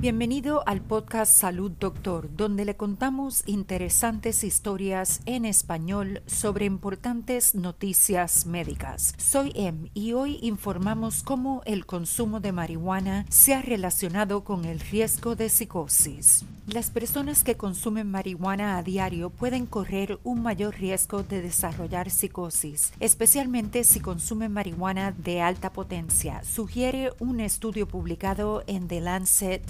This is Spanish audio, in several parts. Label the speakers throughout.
Speaker 1: Bienvenido al podcast Salud Doctor, donde le contamos interesantes historias en español sobre importantes noticias médicas. Soy Em y hoy informamos cómo el consumo de marihuana se ha relacionado con el riesgo de psicosis. Las personas que consumen marihuana a diario pueden correr un mayor riesgo de desarrollar psicosis, especialmente si consumen marihuana de alta potencia, sugiere un estudio publicado en The Lancet.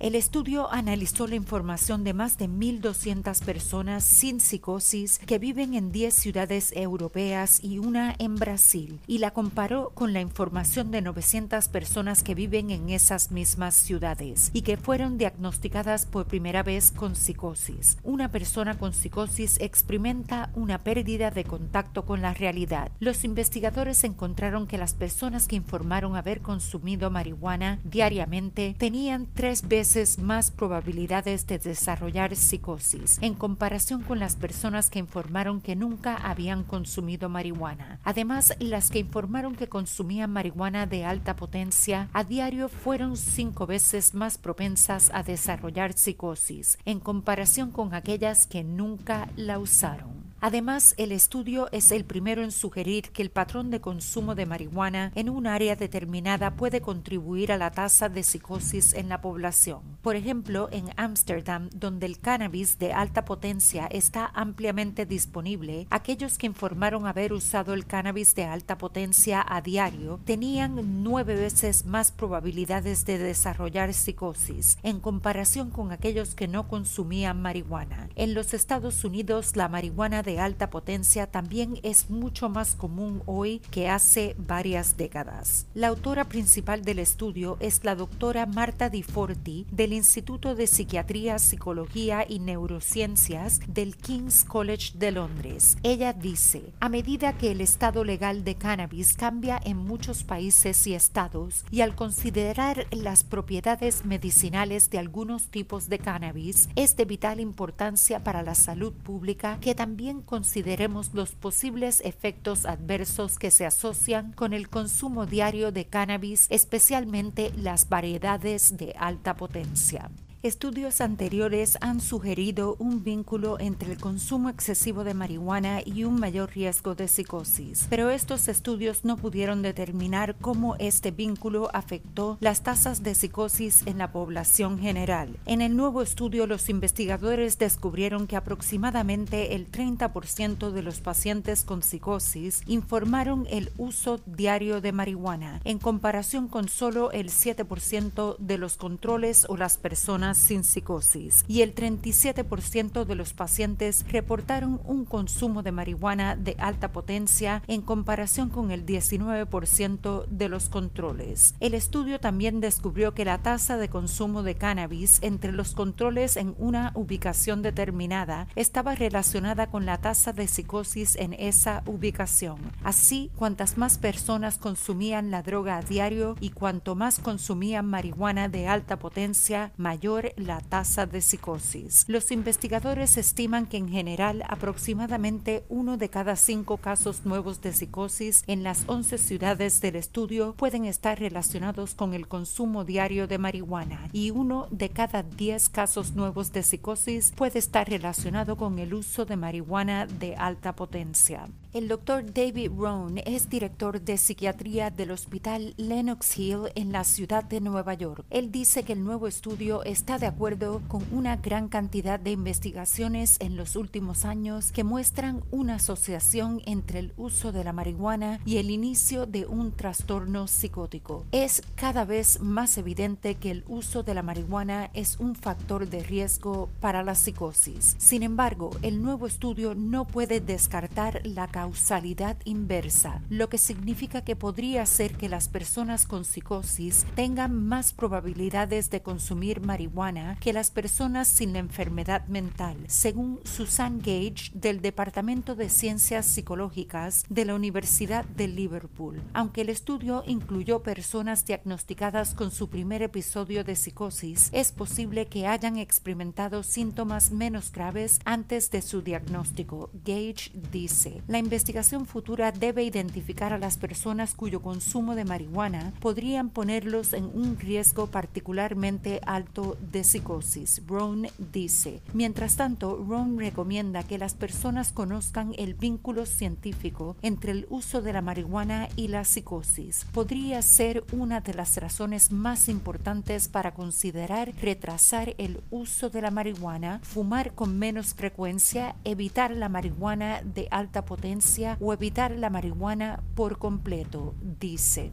Speaker 1: El estudio analizó la información de más de 1.200 personas sin psicosis que viven en 10 ciudades europeas y una en Brasil y la comparó con la información de 900 personas que viven en esas mismas ciudades y que fueron diagnosticadas por primera vez con psicosis. Una persona con psicosis experimenta una pérdida de contacto con la realidad. Los investigadores encontraron que las personas que informaron haber consumido marihuana diariamente tenían tenían tres veces más probabilidades de desarrollar psicosis en comparación con las personas que informaron que nunca habían consumido marihuana. Además, las que informaron que consumían marihuana de alta potencia a diario fueron cinco veces más propensas a desarrollar psicosis en comparación con aquellas que nunca la usaron. Además, el estudio es el primero en sugerir que el patrón de consumo de marihuana en un área determinada puede contribuir a la tasa de psicosis en la población. Por ejemplo, en Ámsterdam, donde el cannabis de alta potencia está ampliamente disponible, aquellos que informaron haber usado el cannabis de alta potencia a diario tenían nueve veces más probabilidades de desarrollar psicosis en comparación con aquellos que no consumían marihuana. En los Estados Unidos, la marihuana de alta potencia también es mucho más común hoy que hace varias décadas. La autora principal del estudio es la doctora Marta Di Forti del Instituto de Psiquiatría, Psicología y Neurociencias del King's College de Londres. Ella dice, a medida que el estado legal de cannabis cambia en muchos países y estados y al considerar las propiedades medicinales de algunos tipos de cannabis, es de vital importancia para la salud pública que también consideremos los posibles efectos adversos que se asocian con el consumo diario de cannabis, especialmente las variedades de alta potencia. Estudios anteriores han sugerido un vínculo entre el consumo excesivo de marihuana y un mayor riesgo de psicosis, pero estos estudios no pudieron determinar cómo este vínculo afectó las tasas de psicosis en la población general. En el nuevo estudio, los investigadores descubrieron que aproximadamente el 30% de los pacientes con psicosis informaron el uso diario de marihuana, en comparación con solo el 7% de los controles o las personas sin psicosis y el 37% de los pacientes reportaron un consumo de marihuana de alta potencia en comparación con el 19% de los controles. El estudio también descubrió que la tasa de consumo de cannabis entre los controles en una ubicación determinada estaba relacionada con la tasa de psicosis en esa ubicación. Así, cuantas más personas consumían la droga a diario y cuanto más consumían marihuana de alta potencia, mayor la tasa de psicosis. Los investigadores estiman que en general aproximadamente uno de cada cinco casos nuevos de psicosis en las 11 ciudades del estudio pueden estar relacionados con el consumo diario de marihuana y uno de cada 10 casos nuevos de psicosis puede estar relacionado con el uso de marihuana de alta potencia. El doctor David Rohn es director de psiquiatría del Hospital Lenox Hill en la ciudad de Nueva York. Él dice que el nuevo estudio está de acuerdo con una gran cantidad de investigaciones en los últimos años que muestran una asociación entre el uso de la marihuana y el inicio de un trastorno psicótico. Es cada vez más evidente que el uso de la marihuana es un factor de riesgo para la psicosis. Sin embargo, el nuevo estudio no puede descartar la causalidad inversa, lo que significa que podría ser que las personas con psicosis tengan más probabilidades de consumir marihuana que las personas sin la enfermedad mental, según Susan Gage del Departamento de Ciencias Psicológicas de la Universidad de Liverpool. Aunque el estudio incluyó personas diagnosticadas con su primer episodio de psicosis, es posible que hayan experimentado síntomas menos graves antes de su diagnóstico. Gage dice, investigación futura debe identificar a las personas cuyo consumo de marihuana podrían ponerlos en un riesgo particularmente alto de psicosis. Brown dice. Mientras tanto, Brown recomienda que las personas conozcan el vínculo científico entre el uso de la marihuana y la psicosis. Podría ser una de las razones más importantes para considerar retrasar el uso de la marihuana, fumar con menos frecuencia, evitar la marihuana de alta potencia o evitar la marihuana por completo, dice.